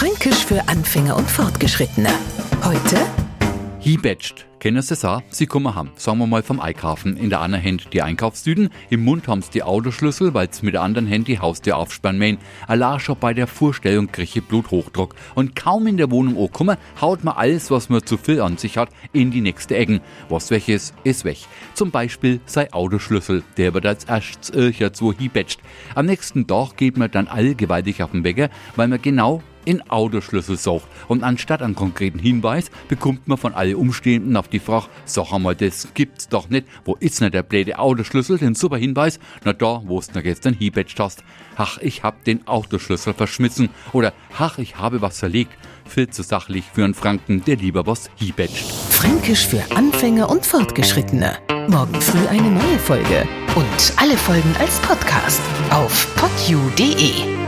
Fränkisch für Anfänger und Fortgeschrittene. Heute Hiebetscht. Kennen Sie auch? Sie kommen haben, sagen wir mal vom Einkaufen. In der einen Hand die Einkaufstüten, im Mund haben sie die Autoschlüssel, weil sie mit der anderen Hand die Haustür aufsperren mähen. Allah schon bei der Vorstellung kriege Bluthochdruck. Und kaum in der Wohnung ankommen, haut man alles, was man zu viel an sich hat, in die nächste Ecken. Was weg ist, ist weg. Zum Beispiel sei Autoschlüssel, der wird als erstes Ircher zu hiebetscht. Am nächsten Tag geht man dann all gewaltig auf den Wecker, weil man genau in Autoschlüssel sucht. Und anstatt einen konkreten Hinweis bekommt man von allen Umstehenden auf die Frage, sag einmal, das gibt's doch nicht. Wo ist denn der blöde Autoschlüssel? Den super Hinweis, na da, wo du gestern hiebetscht hast. Ach, ich hab den Autoschlüssel verschmissen. Oder, ach, ich habe was verlegt. Viel zu sachlich für einen Franken, der lieber was hiebetscht. Fränkisch für Anfänger und Fortgeschrittene. Morgen früh eine neue Folge. Und alle Folgen als Podcast auf podu.de.